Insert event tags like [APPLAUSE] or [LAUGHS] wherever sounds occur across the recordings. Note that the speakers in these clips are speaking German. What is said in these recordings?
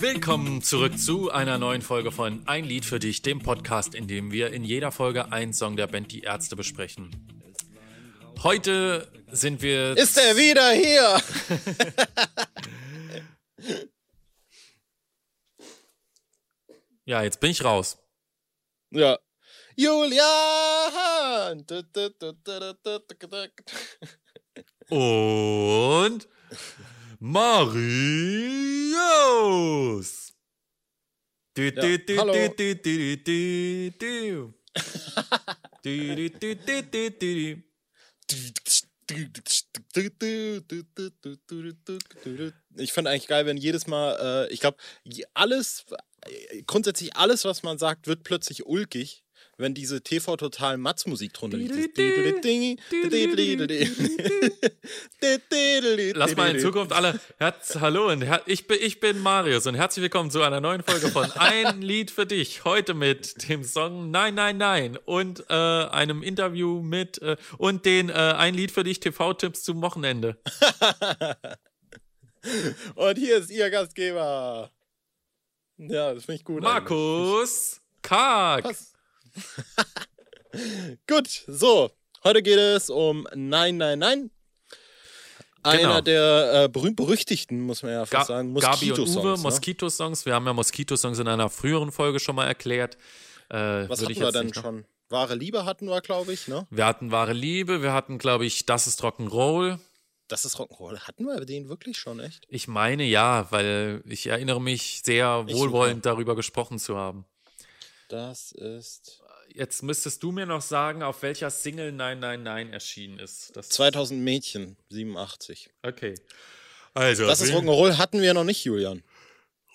Willkommen zurück zu einer neuen Folge von Ein Lied für dich, dem Podcast, in dem wir in jeder Folge einen Song der Band Die Ärzte besprechen. Heute sind wir. Ist er wieder hier? [LAUGHS] ja, jetzt bin ich raus. Ja. Julian! Und Marius. Du, Ja, du, du, hallo. du, du, du, du, du. Du, du, du, du, du, du. Ich finde eigentlich geil, wenn jedes Mal, äh, ich glaube, alles, äh, grundsätzlich alles, was man sagt, wird plötzlich ulkig, wenn diese TV Total Matz Musik drunter liegt. Lass mal in Zukunft alle Herz, hallo und her ich, bin, ich bin Marius und herzlich willkommen zu einer neuen Folge von Ein [LAUGHS] Lied für dich. Heute mit dem Song Nein, Nein, Nein und äh, einem Interview mit äh, und den äh, Ein Lied für dich TV-Tipps zum Wochenende. [LAUGHS] Und hier ist Ihr Gastgeber. Ja, das finde ich gut. Markus Karg. Pass. [LAUGHS] Gut, so. Heute geht es um Nein, Nein, Nein. Einer Genau. der äh, berühmt-berüchtigten, muss man ja Ga fast sagen, Gabi und Uwe, Moskito-Songs. ne? Moskito-Songs. Wir haben ja Moskito-Songs in einer früheren Folge schon mal erklärt. Äh, Was hatten ich wir noch- schon? Wahre Liebe hatten wir, glaube ich, ne? Wir hatten wahre Liebe, wir hatten, glaube ich, Das ist Rock'n'Roll. Das ist Rock'n'Roll. Hatten wir den wirklich schon, echt? Ich meine ja, weil ich erinnere mich sehr wohlwollend darüber gesprochen zu haben. Das ist Jetzt müsstest du mir noch sagen, auf welcher Single Nein, Nein, Nein erschienen ist. Das 2000 Mädchen, 87. Okay. Also, Das ist Rock'n'Roll hatten wir noch nicht, Julian.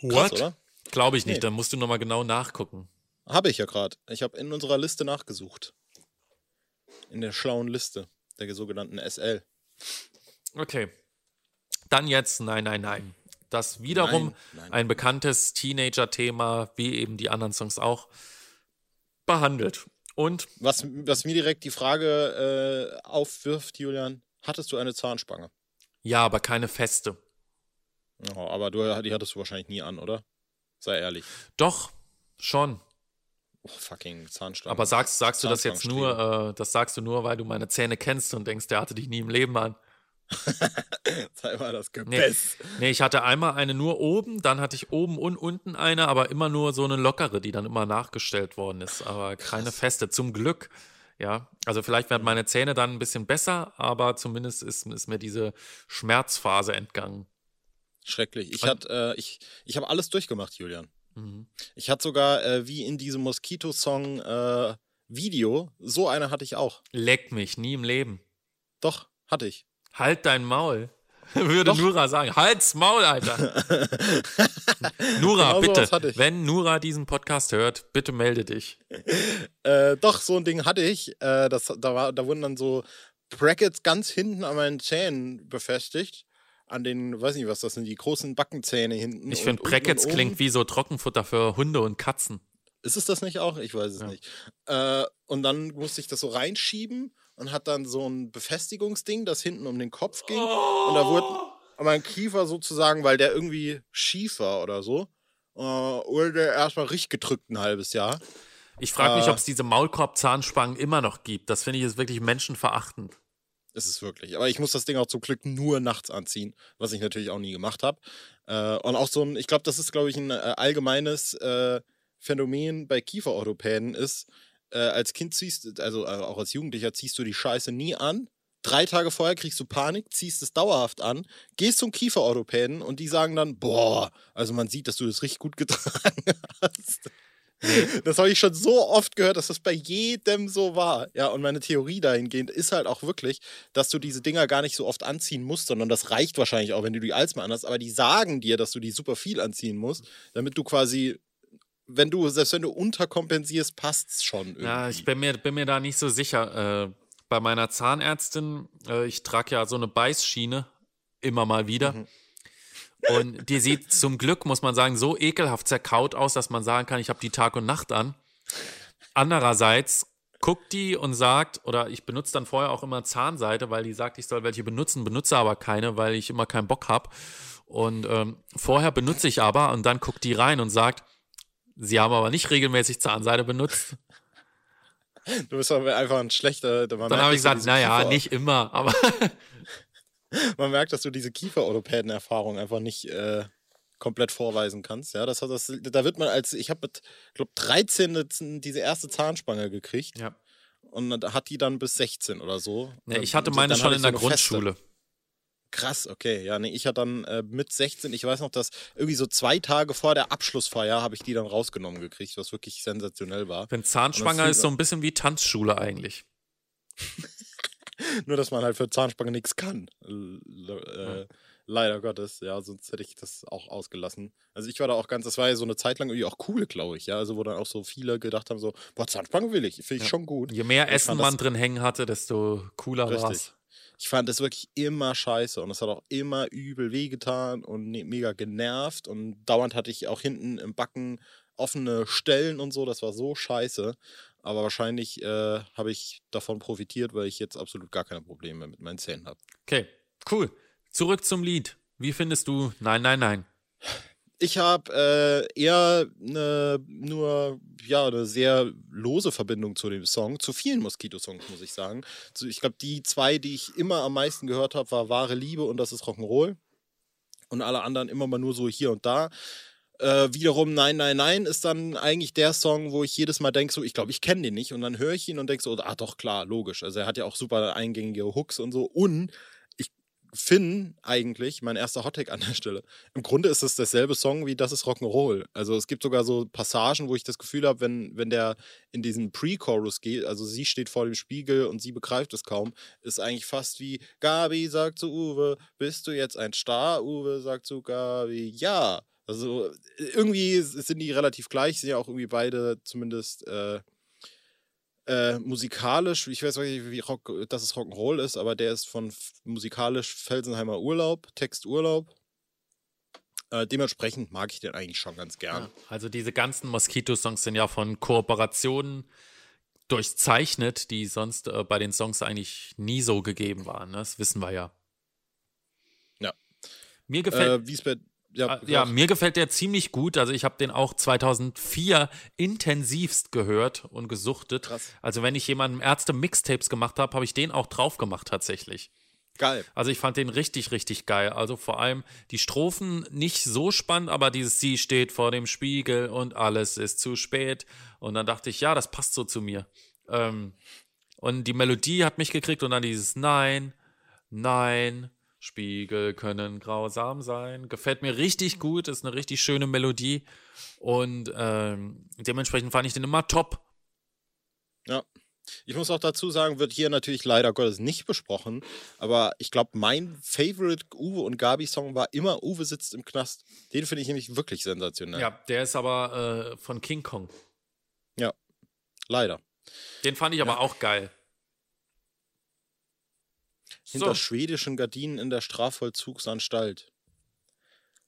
Krass, What? oder? Glaube ich nicht, Nee. dann musst du nochmal genau nachgucken. Habe ich ja gerade. Ich habe in unserer Liste nachgesucht. In der schlauen Liste, der sogenannten SL. Okay. Dann jetzt Nein, Nein, Nein. Das wiederum Nein, nein. ein bekanntes Teenager-Thema, wie eben die anderen Songs auch, behandelt. Und Was, was mir direkt die Frage äh, aufwirft, Julian, hattest du eine Zahnspange? ja, aber keine feste. Oh, aber du, die hattest du wahrscheinlich nie an, oder? Sei ehrlich. Doch, schon. Oh, fucking Zahnstange. Aber sagst, sagst du das jetzt nur, äh, das sagst du nur, weil du meine Zähne kennst und denkst, der hatte dich nie im Leben an. [LAUGHS] Sei mal das Nee, Gebiss. nee, ich hatte einmal eine nur oben, dann hatte ich oben und unten eine, aber immer nur so eine lockere, die dann immer nachgestellt worden ist, aber keine feste. Zum Glück. Ja, also vielleicht werden meine Zähne dann ein bisschen besser, aber zumindest ist, ist mir diese Schmerzphase entgangen. Schrecklich. Ich, hat, äh, ich, ich habe alles durchgemacht, Julian. Mhm. Ich hatte sogar, äh, wie in diesem Moskito-Song äh, Video, so eine hatte ich auch. Leck mich, nie im Leben. Doch, hatte ich. Halt dein Maul. [LAUGHS] Würde Doch. Nura sagen. Halt's Maul, Alter. [LAUGHS] Nura, Genau bitte. Wenn Nura diesen Podcast hört, bitte melde dich. [LAUGHS] Äh, doch, so ein Ding hatte ich. Äh, das, da, war, da wurden dann so Brackets ganz hinten an meinen Zähnen befestigt. An den, weiß nicht was, das sind die großen Backenzähne hinten. Ich finde, Brackets klingt wie so Trockenfutter für Hunde und Katzen. Ist es das nicht auch? Ich weiß es Ja. nicht. Äh, und dann musste ich das so reinschieben und hat dann so ein Befestigungsding, das hinten um den Kopf ging. Und da wurde mein Kiefer sozusagen, weil der irgendwie schief war oder so, äh, wurde der erstmal richtig gedrückt ein halbes Jahr. Ich frage mich, Äh. ob es diese Maulkorb-Zahnspangen immer noch gibt. Das finde ich ist wirklich menschenverachtend. Ist es wirklich. Aber ich muss das Ding auch zum Glück nur nachts anziehen, was ich natürlich auch nie gemacht habe. Äh, und auch so ein, ich glaube, das ist, glaube ich, ein äh, allgemeines äh, Phänomen bei Kieferorthopäden ist, äh, als Kind ziehst, also äh, auch als Jugendlicher ziehst du die Scheiße nie an. Drei Tage vorher kriegst du Panik, ziehst es dauerhaft an, gehst zum Kieferorthopäden und die sagen dann, boah, also man sieht, dass du das richtig gut [LAUGHS] getragen hast. Das habe ich schon so oft gehört, dass das bei jedem so war. Ja, und meine Theorie dahingehend ist halt auch wirklich, dass du diese Dinger gar nicht so oft anziehen musst, sondern das reicht wahrscheinlich auch, wenn du die als mal anhast. Aber die sagen dir, dass du die super viel anziehen musst, damit du quasi, wenn du, selbst wenn du unterkompensierst, passt's schon irgendwie. Ja, ich bin mir, bin mir da nicht so sicher. Äh, bei meiner Zahnärztin, äh, ich trage ja so eine Beißschiene immer mal wieder. Mhm. Und die sieht zum Glück, muss man sagen, so ekelhaft zerkaut aus, dass man sagen kann, ich habe die Tag und Nacht an. Andererseits guckt die und sagt, oder ich benutze dann vorher auch immer Zahnseide, weil die sagt, ich soll welche benutzen, benutze aber keine, weil ich immer keinen Bock habe. Und ähm, vorher benutze ich aber und dann guckt die rein und sagt, sie haben aber nicht regelmäßig Zahnseide benutzt. [LAUGHS] Du bist aber einfach ein schlechter. Dann habe ich gesagt, naja, Kiefer, nicht immer, aber. [LAUGHS] man merkt, dass du diese Kieferorthopäden-Erfahrung einfach nicht äh, komplett vorweisen kannst. Ja, das, das, da wird man als, ich habe mit, glaube 13 diese erste Zahnspange gekriegt. Ja. Und dann hat die dann bis 16 oder so. Ja, ich hatte meine schon in der Grundschule. Feste. Krass, okay. Ja, nee, ich hatte dann äh, mit 16, ich weiß noch, dass irgendwie so zwei Tage vor der Abschlussfeier habe ich die dann rausgenommen gekriegt, was wirklich sensationell war. Wenn Zahnspange ist so ein bisschen wie Tanzschule eigentlich. [LAUGHS] Nur, dass man halt für Zahnspange nichts kann. Äh, ja. Leider Gottes, ja, sonst hätte ich das auch ausgelassen. Also ich war da auch ganz, das war ja so eine Zeit lang irgendwie auch cool, glaube ich, ja. Also wo dann auch so viele gedacht haben, so, boah, Zahnspange will ich, finde ich ja. schon gut. Je mehr Essen man drin hängen hatte, desto cooler war es ich fand das wirklich immer scheiße und es hat auch immer übel wehgetan und ne, mega genervt und dauernd hatte ich auch hinten im Backen offene Stellen und so, das war so scheiße. Aber wahrscheinlich äh, habe ich davon profitiert, weil ich jetzt absolut gar keine Probleme mit meinen Zähnen habe. Okay, cool. Zurück zum Lied. Wie findest du Nein, nein, nein? Ich habe äh, eher eine, nur ja, eine sehr lose Verbindung zu dem Song, zu vielen Moskito-Songs, muss ich sagen. Ich glaube, die zwei, die ich immer am meisten gehört habe, war Wahre Liebe und das ist Rock'n'Roll. Und alle anderen immer mal nur so hier und da. Äh, wiederum Nein, Nein, Nein ist dann eigentlich der Song, wo ich jedes Mal denke, so, ich glaube, ich kenne den nicht. Und dann höre ich ihn und denke so, ah doch, klar, logisch. Also er hat ja auch super eingängige Hooks und so. Und Finn eigentlich, mein erster Hottag an der Stelle. Im Grunde ist es dasselbe Song wie Das ist Rock'n'Roll. Also es gibt sogar so Passagen, wo ich das Gefühl habe, wenn, wenn der in diesen Pre-Chorus geht, also sie steht vor dem Spiegel und sie begreift es kaum, ist eigentlich fast wie Gabi sagt zu Uwe, bist du jetzt ein Star? Uwe sagt zu Gabi, ja. Also irgendwie sind die relativ gleich, sind ja auch irgendwie beide zumindest äh, äh, musikalisch, ich weiß nicht, wie Rock, dass es Rock'n'Roll ist, aber der ist von musikalisch Felsenheimer Urlaub, Text Urlaub. Äh, dementsprechend mag ich den eigentlich schon ganz gern. Ja, also diese ganzen Mosquito-Songs sind ja von Kooperationen durchzeichnet, die sonst äh, bei den Songs eigentlich nie so gegeben waren. Ne? Das wissen wir ja. Ja. Mir gefällt. Äh, wie es bei ja, ah, ja, mir gefällt der ziemlich gut. Also ich habe den auch 2004 intensivst gehört und gesuchtet. Krass. Also wenn ich jemandem Ärzte Mixtapes gemacht habe, habe ich den auch drauf gemacht tatsächlich. Geil. Also ich fand den richtig, richtig geil. Also vor allem die Strophen nicht so spannend, aber dieses Sie steht vor dem Spiegel und alles ist zu spät. Und dann dachte ich, ja, das passt so zu mir. Ähm, und die Melodie hat mich gekriegt und dann dieses Nein, Nein, Spiegel können grausam sein. Gefällt mir richtig gut, ist eine richtig schöne Melodie und ähm, dementsprechend fand ich den immer top. Ja. Ich muss auch dazu sagen, wird hier natürlich leider Gottes nicht besprochen, aber ich glaube, mein Favorite Uwe und Gabi Song war immer Uwe sitzt im Knast. Den finde ich nämlich wirklich sensationell. Ja, der ist aber äh, von King Kong. Ja, leider. Den fand ich aber auch geil hinter so. schwedischen Gardinen in der Strafvollzugsanstalt.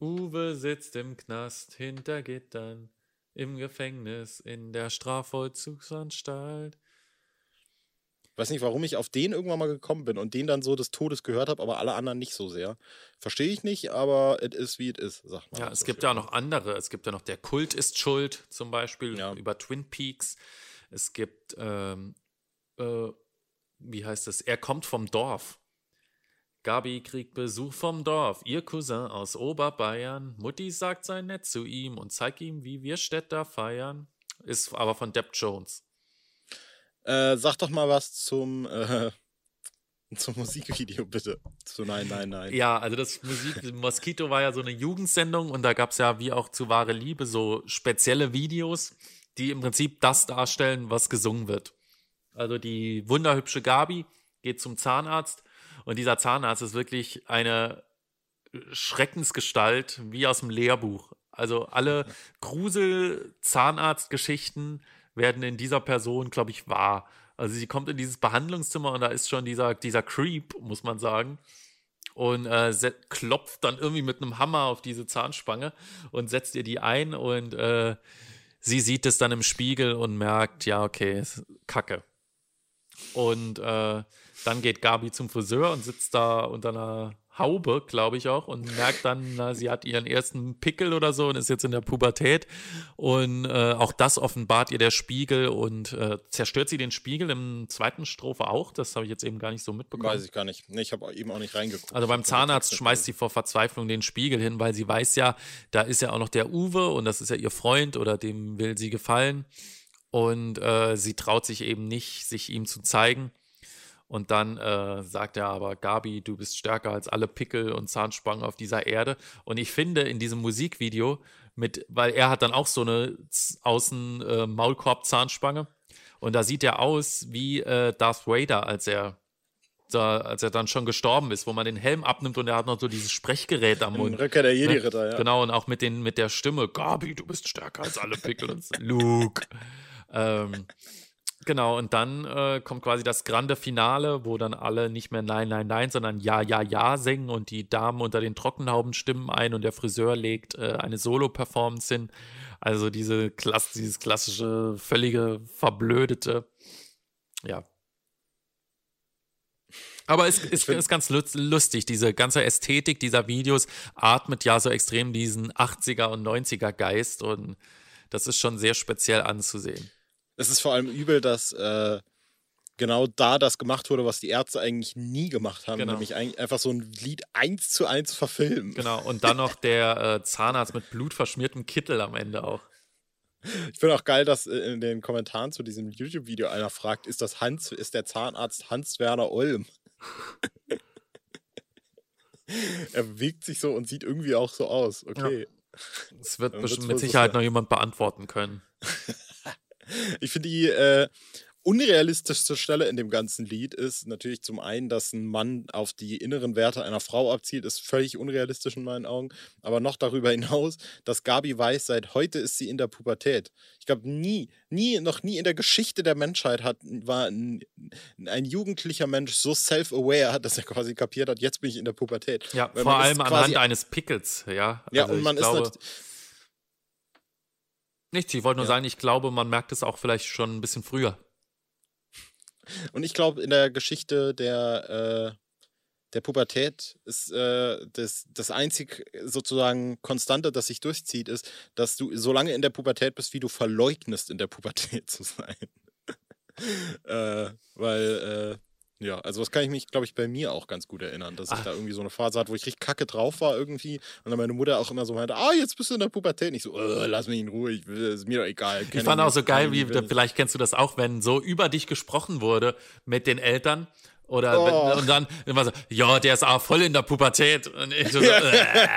Uwe sitzt im Knast hinter Gittern, im Gefängnis in der Strafvollzugsanstalt. Weiß nicht, warum ich auf den irgendwann mal gekommen bin und den dann so des Todes gehört habe, aber alle anderen nicht so sehr. Verstehe ich nicht, aber es ist wie es ist, sagt man. Ja, es gibt ja auch noch andere. Es gibt ja noch Der Kult ist schuld, zum Beispiel ja. über Twin Peaks. Es gibt, ähm, äh, wie heißt das? Er kommt vom Dorf. Gabi kriegt Besuch vom Dorf, ihr Cousin aus Oberbayern. Mutti sagt sei nett zu ihm und zeigt ihm, wie wir Städter feiern. Ist aber von Depp Jones. Äh, sag doch mal was zum, äh, [LAUGHS] zum Musikvideo, bitte. Zu Nein, Nein, Nein. Ja, also das Musik, [LAUGHS] Mosquito war ja so eine Jugendsendung und da gab es ja wie auch zu Wahre Liebe so spezielle Videos, die im Prinzip das darstellen, was gesungen wird. Also die wunderhübsche Gabi geht zum Zahnarzt und dieser Zahnarzt ist wirklich eine Schreckensgestalt wie aus dem Lehrbuch. Also alle Grusel-Zahnarzt-Geschichten werden in dieser Person, glaube ich, wahr. Also sie kommt in dieses Behandlungszimmer und da ist schon dieser, dieser Creep, muss man sagen. Und äh, klopft dann irgendwie mit einem Hammer auf diese Zahnspange und setzt ihr die ein und äh, sie sieht es dann im Spiegel und merkt, ja, okay, Kacke. Und äh, dann geht Gabi zum Friseur und sitzt da unter einer Haube, glaube ich auch, und merkt dann, na, sie hat ihren ersten Pickel oder so und ist jetzt in der Pubertät. Und äh, auch das offenbart ihr der Spiegel und äh, zerstört sie den Spiegel im zweiten Strophe auch. Das habe ich jetzt eben gar nicht so mitbekommen. Weiß ich gar nicht. Nee, ich habe eben auch nicht reingeguckt. Also beim Zahnarzt schmeißt sie vor Verzweiflung den Spiegel hin, weil sie weiß ja, da ist ja auch noch der Uwe und das ist ja ihr Freund oder dem will sie gefallen. Und äh, sie traut sich eben nicht, sich ihm zu zeigen. Und dann äh, sagt er aber, Gabi, du bist stärker als alle Pickel und Zahnspangen auf dieser Erde. Und ich finde in diesem Musikvideo, mit, weil er hat dann auch so eine außen äh. Und da sieht er aus wie äh, Darth Vader, als er da, als er dann schon gestorben ist, wo man den Helm abnimmt und er hat noch so dieses Sprechgerät am Mund. Rückkehr der Jedi-Ritter, ne? ja. Genau, und auch mit, den, mit der Stimme, Gabi, du bist stärker als alle Pickel und Luke. [LAUGHS] ähm, Genau, und dann äh, kommt quasi das grande Finale, wo dann alle nicht mehr Nein, Nein, Nein, sondern Ja, Ja, Ja singen und die Damen unter den Trockenhauben stimmen ein und der Friseur legt äh, eine Solo-Performance hin. Also diese Klasse, dieses klassische, völlige, verblödete. Ja. Aber es ist, ist ganz lustig, diese ganze Ästhetik dieser Videos atmet ja so extrem diesen 80er und 90er Geist und das ist schon sehr speziell anzusehen. Es ist vor allem übel, dass äh, genau da das gemacht wurde, was die Ärzte eigentlich nie gemacht haben, Genau. nämlich einfach so ein Lied eins zu eins verfilmen. Genau, und dann noch der äh, Zahnarzt mit blutverschmiertem Kittel am Ende auch. Ich finde auch geil, dass äh, in den Kommentaren zu diesem YouTube-Video einer fragt, ist das Hans, ist der Zahnarzt Hans-Werner Olm? [LAUGHS] er bewegt sich so und sieht irgendwie auch so aus. Okay. Das wird mit Sicherheit noch jemand beantworten können. [LAUGHS] Ich finde die äh, unrealistischste Stelle in dem ganzen Lied ist natürlich zum einen, dass ein Mann auf die inneren Werte einer Frau abzielt, ist völlig unrealistisch in meinen Augen. Aber noch darüber hinaus, dass Gabi weiß, seit heute ist sie in der Pubertät. Ich glaube, nie, nie, noch nie in der Geschichte der Menschheit hat, war ein, ein jugendlicher Mensch so self-aware, [LAUGHS] dass er quasi kapiert hat, jetzt bin ich in der Pubertät. Ja, Weil vor allem anhand eines Pickels, ja. Ja, Also und man glaube, ist nichts. Ich wollte nur Ja. sagen, ich glaube, man merkt es auch vielleicht schon ein bisschen früher. Und ich glaube, in der Geschichte der, äh, der Pubertät ist äh, das, das einzig sozusagen Konstante, das sich durchzieht, ist, dass du so lange in der Pubertät bist, wie du verleugnest, in der Pubertät [LAUGHS] zu sein. [LAUGHS] äh, weil, äh, ja, also das kann ich mich, glaube ich, bei mir auch ganz gut erinnern, dass ich Ach. da irgendwie so eine Phase hatte, wo ich richtig kacke drauf war irgendwie und dann meine Mutter auch immer so meinte, ah, jetzt bist du in der Pubertät. Und ich so, äh, lass mich in Ruhe, ich ist mir doch egal. Ich fand auch so geil, wie, vielleicht kennst du das auch, wenn so über dich gesprochen wurde mit den Eltern. Oder Oh. wenn, und dann immer so, ja, der ist auch voll in der Pubertät. Und ich so, Ja. äh.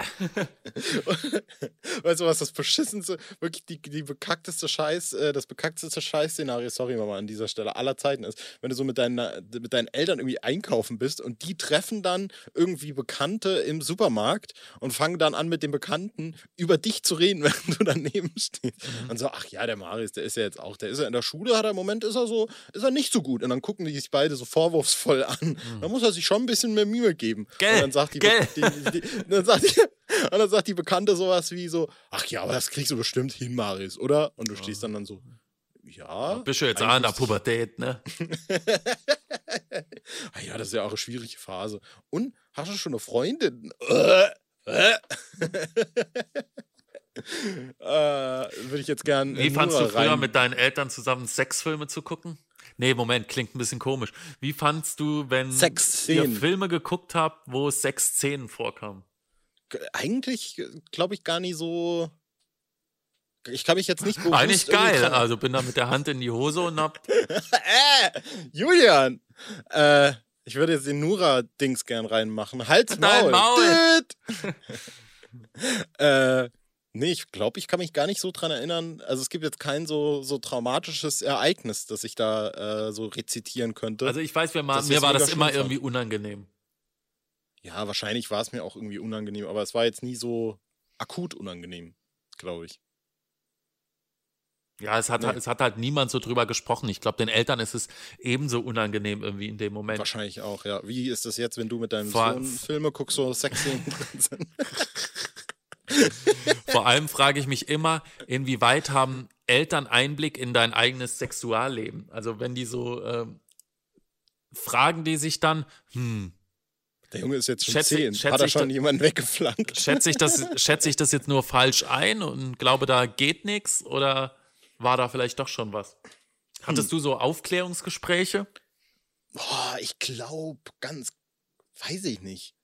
Weißt du, was das beschissenste, wirklich die, die bekackteste Scheiß, äh, das bekackteste Scheiß-Szenario, sorry Mama, an dieser Stelle aller Zeiten ist, wenn du so mit, deiner, mit deinen Eltern irgendwie einkaufen bist und die treffen dann irgendwie Bekannte im Supermarkt und fangen dann an mit den Bekannten über dich zu reden, [LAUGHS] während du daneben stehst. Und so, ach ja, der Marius, der ist ja jetzt auch, der ist ja in der Schule, hat er im Moment, ist er so, ist er nicht so gut. Und dann gucken die sich beide so vorwurfsvoll an. Da muss er sich schon ein bisschen mehr Mühe geben. Gell, Und dann sagt die, die, die, dann sagt die, [LAUGHS] und dann sagt die Bekannte sowas wie so, ach ja, aber das kriegst du bestimmt hin, Marius, oder? Und du stehst dann dann so, ja. Bist du jetzt auch in der Pubertät, ne? [LAUGHS] Ah ja, das ist ja auch eine schwierige Phase. Und hast du schon eine Freundin? Äh, äh. [LAUGHS] äh, Würde ich jetzt gern. Wie fandst du früher rein- mit deinen Eltern zusammen Sexfilme zu gucken? Nee, Moment, klingt ein bisschen komisch. Wie fandst du, wenn ihr Filme geguckt habt, wo Sexszenen vorkamen? Eigentlich glaube ich gar nicht so. Ich kann mich jetzt nicht bewusst Eigentlich geil. Also bin da mit der Hand in die Hose und hab. [LAUGHS] äh, Julian! Äh, ich würde jetzt den Nura-Dings gern reinmachen. Halt's Dein Maul! Maul. Düt! [LAUGHS] äh, nee, ich glaube, ich kann mich gar nicht so dran erinnern. Also es gibt jetzt kein so, so traumatisches Ereignis, das ich da äh, so rezitieren könnte. Also ich weiß, mir, mal, mir war das immer fand. irgendwie unangenehm. ja, wahrscheinlich war es mir auch irgendwie unangenehm, aber es war jetzt nie so akut unangenehm, glaube ich. Ja, es hat, Nee. es hat halt niemand so drüber gesprochen. Ich glaube, den Eltern ist es ebenso unangenehm irgendwie in dem Moment. Wahrscheinlich auch, ja. Wie ist das jetzt, wenn du mit deinem Vor- Sohn Filme guckst, so sind? [LAUGHS] [LAUGHS] Vor allem frage ich mich immer, inwieweit haben Eltern Einblick in dein eigenes Sexualleben? Also wenn die so ähm, fragen die sich dann, hm, Der Junge ist jetzt schon Schätze- zehn. schätze Hat er ich schon da- jemanden weggeflankt? Schätze ich, das, [LAUGHS] schätze ich das jetzt nur falsch ein und glaube, da geht nichts oder war da vielleicht doch schon was? Hattest du so Aufklärungsgespräche? Boah, ich glaube, ganz, weiß ich nicht.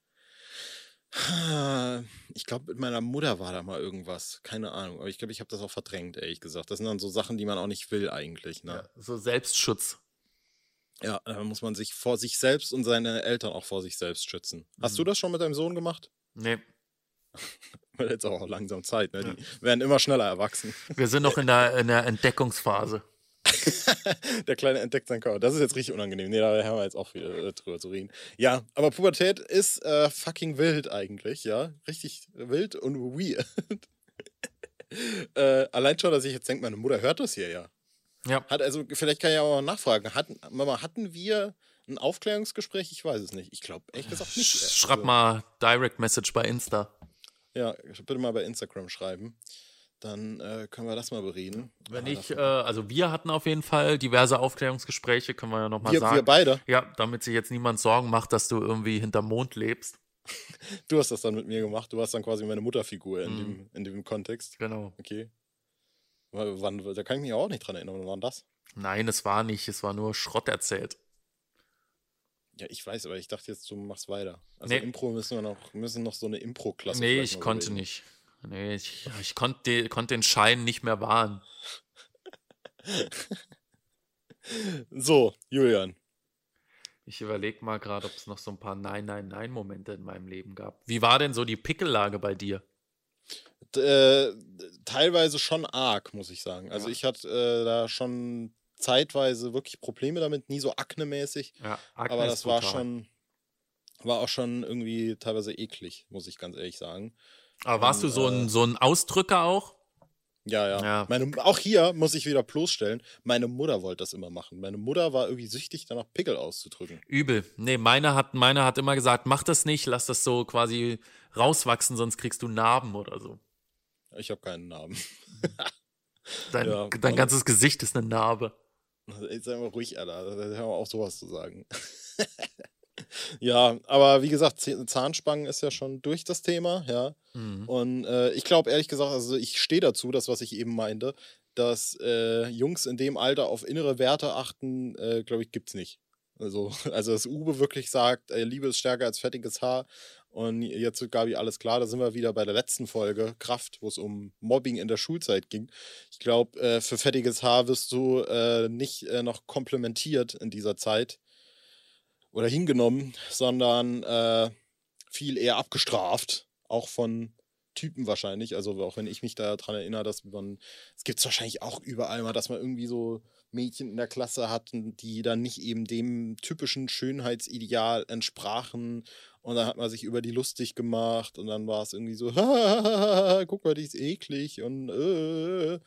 Ich glaube, mit meiner Mutter war da mal irgendwas. Keine Ahnung. Aber ich glaube, ich habe das auch verdrängt, ehrlich gesagt. Das sind dann so Sachen, die man auch nicht will, eigentlich. Ne? So Selbstschutz. Ja, da muss man sich vor sich selbst und seine Eltern auch vor sich selbst schützen. Hast du das schon mit deinem Sohn gemacht? Nee, [LAUGHS] Weil jetzt auch langsam Zeit, ne? Die werden immer schneller erwachsen. wir sind noch in der, in der Entdeckungsphase. [LAUGHS] Der Kleine entdeckt sein Körper. Das ist jetzt richtig unangenehm. Nee, da haben wir jetzt auch viel äh, drüber zu reden. Ja, aber Pubertät ist äh, fucking wild eigentlich, ja. Richtig wild und weird. [LAUGHS] äh, allein schon, dass ich jetzt denke, meine Mutter hört das hier ja. Ja. Hat also, vielleicht kann ich auch mal nachfragen. Hatten, Mama, hatten wir ein Aufklärungsgespräch? Ich weiß es nicht. Ich glaube, ehrlich gesagt nicht. Sch- Schreib mal Direct Message bei Insta. Ja, bitte mal bei Instagram schreiben. Dann äh, können wir das mal bereden. Wenn ich, äh, also wir hatten auf jeden Fall diverse Aufklärungsgespräche, können wir ja nochmal sagen. wir beide. Ja, damit sich jetzt niemand Sorgen macht, dass du irgendwie hinterm Mond lebst. [LAUGHS] Du hast das dann mit mir gemacht. Du warst dann quasi meine Mutterfigur in, Mhm. dem, in dem Kontext. Genau. Okay. Wann, da kann ich mich auch nicht dran erinnern. Wann war das? Nein, es war nicht, es war nur Schrott erzählt. Ja, ich weiß, aber ich dachte jetzt, du machst weiter. Also Nee. Impro müssen wir noch, müssen noch so eine Impro-Klasse. nee, ich konnte überlegen. nicht. Nee, ich, ich konnte konnt den Schein nicht mehr wahren. [LAUGHS] So, Julian. Ich überlege mal gerade, ob es noch so ein paar Nein-Nein-Nein-Momente in meinem Leben gab. Wie war denn so die Pickellage bei dir? Äh, teilweise schon arg, muss ich sagen. Also Ja. ich hatte äh, da schon zeitweise wirklich Probleme damit, nie so aknemäßig. Ja, aber das war schon, war auch schon irgendwie teilweise eklig, muss ich ganz ehrlich sagen. Aber warst du Und, so ein, äh, so ein Ausdrücker auch? Ja, ja. Ja. Meine, auch hier muss ich wieder bloßstellen, meine Mutter wollte das immer machen. Meine Mutter war irgendwie süchtig, danach Pickel auszudrücken. Übel. Nee, meine hat, meine hat immer gesagt, mach das nicht, lass das so quasi rauswachsen, sonst kriegst du Narben oder so. Ich habe keinen Namen. [LAUGHS] Dein, Ja, dein ganzes Gesicht ist eine Narbe. Jetzt sei mal ruhig, Alter. Da haben wir auch sowas zu sagen. [LAUGHS] ja, aber wie gesagt, Zahnspangen ist ja schon durch das Thema, ja. Mhm. Und äh, ich glaube ehrlich gesagt, also ich stehe dazu, das, was ich eben meinte, dass äh, Jungs in dem Alter auf innere Werte achten, äh, glaube ich, gibt's nicht. Also, [LAUGHS] also dass Uwe wirklich sagt, äh, Liebe ist stärker als fettiges Haar. Und jetzt wird Gabi alles klar, da sind wir wieder bei der letzten Folge, Kraft, wo es um Mobbing in der Schulzeit ging. Ich glaube, äh, für fettiges Haar wirst du äh, nicht noch komplementiert in dieser Zeit oder hingenommen, sondern äh, viel eher abgestraft, auch von Typen wahrscheinlich. Also auch wenn ich mich daran erinnere, dass man, es gibt es wahrscheinlich auch überall mal, dass man irgendwie so Mädchen in der Klasse hatten, die dann nicht eben dem typischen Schönheitsideal entsprachen. Und dann hat man sich über die lustig gemacht und dann war es irgendwie so, [LAUGHS] guck mal, die ist eklig und äh, äh,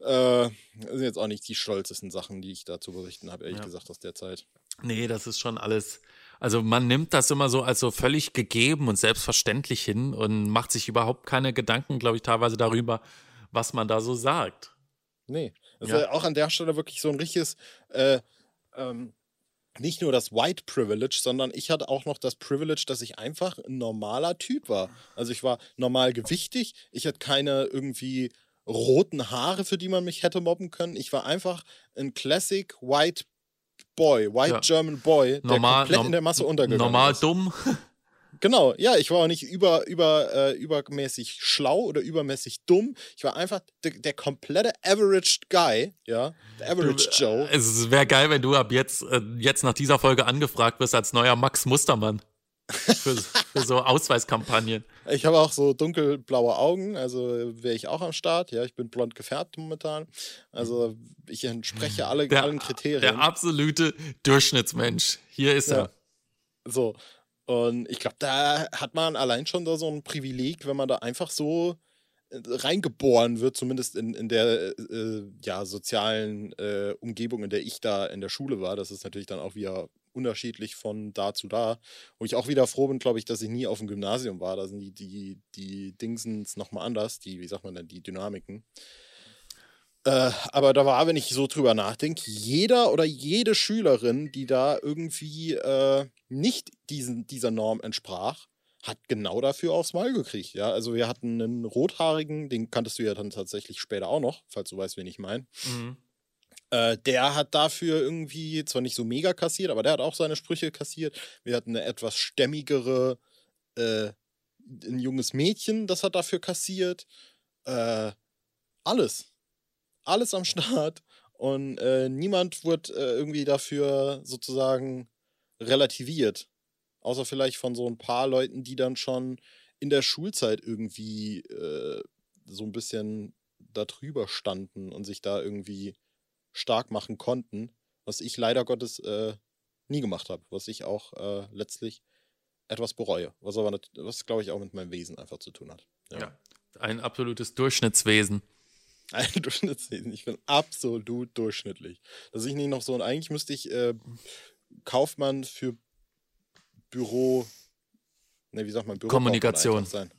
das sind jetzt auch nicht die stolzesten Sachen, die ich da zu berichten habe, ehrlich Ja. gesagt, aus der Zeit. Nee, das ist schon alles. Also man nimmt das immer so als so völlig gegeben und selbstverständlich hin und macht sich überhaupt keine Gedanken, glaube ich, teilweise darüber, was man da so sagt. Nee. Das Ja. ist ja auch an der Stelle wirklich so ein richtiges, äh, ähm, nicht nur das White Privilege, sondern ich hatte auch noch das Privilege, dass ich einfach ein normaler Typ war. Also ich war normal gewichtig, ich hatte keine irgendwie roten Haare, für die man mich hätte mobben können. Ich war einfach ein Classic White Boy, White Ja. German Boy, der Normal, komplett in der Masse untergegangen Normal ist. dumm. [LAUGHS] Genau, ja, ich war auch nicht über, über, äh, übermäßig schlau oder übermäßig dumm. Ich war einfach der, der komplette Average Guy, ja, der Average Joe. Es wäre geil, wenn du ab jetzt, äh, jetzt nach dieser Folge angefragt wirst als neuer Max Mustermann. Für, für so Ausweiskampagnen. Ich habe auch so dunkelblaue Augen, also wäre ich auch am Start. Ja, ich bin blond gefärbt momentan. Also ich entspreche alle, Der, allen Kriterien. der absolute Durchschnittsmensch. Hier ist Ja. er. So. Und ich glaube, da hat man allein schon da so ein Privileg, wenn man da einfach so äh, reingeboren wird, zumindest in, in der äh, ja, sozialen äh, Umgebung, in der ich da in der Schule war. Das ist natürlich dann auch wieder unterschiedlich von da zu da. Wo ich auch wieder froh bin, glaube ich, dass ich nie auf dem Gymnasium war. Da sind die, die, die Dingsens nochmal anders, die, wie sagt man denn, die Dynamiken. Äh, aber da war, wenn ich so drüber nachdenke, jeder oder jede Schülerin, die da irgendwie äh, nicht diesen, dieser Norm entsprach, hat genau dafür aufs Mal gekriegt. Ja, also wir hatten einen rothaarigen, den kanntest du ja dann tatsächlich später auch noch, falls du weißt, wen ich meine. Mhm. Äh, der hat dafür irgendwie zwar nicht so mega kassiert, aber der hat auch seine Sprüche kassiert. Wir hatten eine etwas stämmigere, äh, ein junges Mädchen, das hat dafür kassiert. Äh, alles. Alles am Start. Und äh, niemand wurde äh, irgendwie dafür sozusagen relativiert. Außer vielleicht von so ein paar Leuten, die dann schon in der Schulzeit irgendwie so ein bisschen da drüber standen und sich da irgendwie stark machen konnten, was ich leider Gottes äh, nie gemacht habe, was ich auch äh, letztlich etwas bereue, was aber, was glaube ich auch mit meinem Wesen einfach zu tun hat. Ja, ja ein absolutes Durchschnittswesen. [LAUGHS] Ein Durchschnittswesen. Ich bin absolut durchschnittlich. Dass ich nicht noch so, und eigentlich müsste ich äh, Kaufmann für Büro, ne, wie sagt man, Büro Kommunikation sein.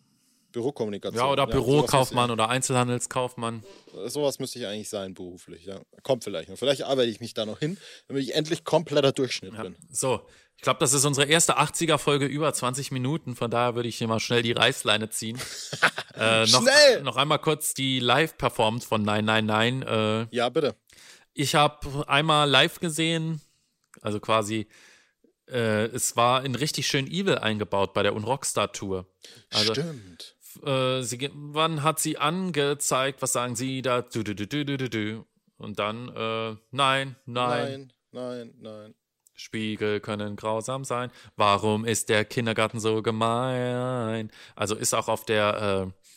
Bürokommunikation. Ja, oder ja, Bürokaufmann oder Einzelhandelskaufmann. Sowas müsste ich eigentlich sein, beruflich. Ja. Kommt vielleicht noch. Vielleicht arbeite ich mich da noch hin, damit ich endlich kompletter Durchschnitt ja. bin. So, ich glaube, das ist unsere erste 80er-Folge über 20 Minuten. Von daher würde ich hier mal schnell die Reißleine ziehen. [LAUGHS] äh, noch, schnell! Noch einmal kurz die Live-Performance von 999. Äh, ja, bitte. Ich habe einmal live gesehen, also quasi äh, es war in richtig schön Evil eingebaut bei der Unrockstar-Tour. Also, Stimmt. Äh, sie, wann hat sie angezeigt? Was sagen Sie da? Du, du, du. Und dann, äh, nein, nein. Nein, nein, nein. Spiegel können grausam sein. Warum ist der Kindergarten so gemein? Also ist auch auf der äh,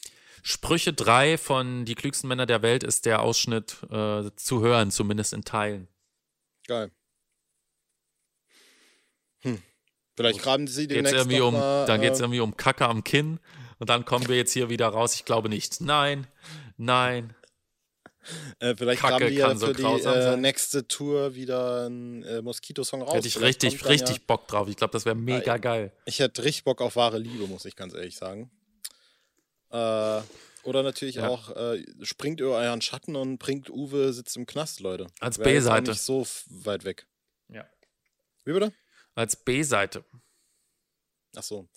Sprüche 3 von Die klügsten Männer der Welt ist der Ausschnitt äh, zu hören, zumindest in Teilen. Geil. Hm. Vielleicht graben sie den geht's irgendwie um, mal, Dann geht es äh, irgendwie um Kacke am Kinn und dann kommen wir jetzt hier wieder raus. Ich glaube nicht. Nein, nein. Äh, vielleicht Kacke graben die ja für so die äh, nächste Tour wieder einen äh, Moskito-Song raus. Hätte ich richtig, richtig ja, Bock drauf. Ich glaube, das wäre mega geil. Ich hätte richtig Bock auf wahre Liebe, muss ich ganz ehrlich sagen. Äh, oder natürlich ja. auch äh, springt über euren Schatten und bringt Uwe sitzt im Knast, Leute. Als B-Seite. Nicht so weit weg. Ja. Wie bitte? Als B-Seite. Ach so.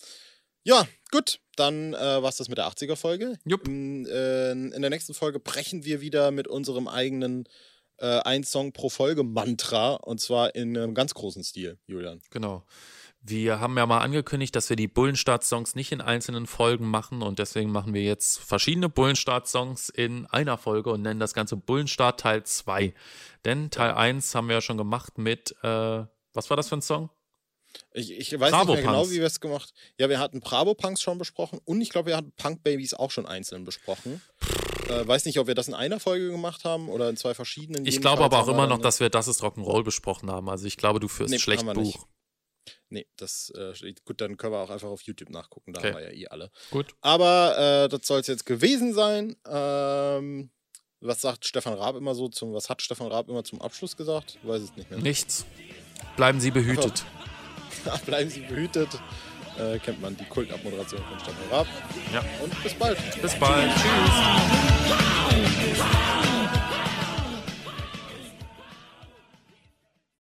Ja, gut. Dann äh, war es das mit der 80er-Folge. In, äh, in der nächsten Folge brechen wir wieder mit unserem eigenen äh, ein Song pro Folge Mantra und zwar in einem ganz großen Stil, Julian. Genau. Wir haben ja mal angekündigt, dass wir die Bullenstart-Songs nicht in einzelnen Folgen machen und deswegen machen wir jetzt verschiedene Bullenstart-Songs in einer Folge und nennen das Ganze Bullenstart Teil 2. Denn Teil ja. 1 haben wir ja schon gemacht mit, äh, was war das für ein Song? Ich, ich weiß Bravo nicht mehr genau, wie wir es gemacht Ja, wir hatten Bravo-Punks schon besprochen und ich glaube, wir hatten Punk-Babys auch schon einzeln besprochen. Äh, weiß nicht, ob wir das in einer Folge gemacht haben oder in zwei verschiedenen. Ich glaube aber auch immer noch, dass wir Das ist Rock'n'Roll besprochen haben. Also ich glaube, du führst nee, schlecht Buch. Nicht. Nee, das äh, gut, dann können wir auch einfach auf YouTube nachgucken. Da okay. haben wir ja eh alle. Gut. Aber äh, das soll es jetzt gewesen sein. Ähm, was sagt Stefan Raab immer so zum, was hat Stefan Raab immer zum Abschluss gesagt? Ich weiß es nicht mehr. Nichts. Bleiben Sie behütet. Einfach [LAUGHS] bleiben Sie behütet. Äh, kennt man die Kultabmoderation von Stefan Raab. Ja. Und bis bald. Bis bald. Tschüss.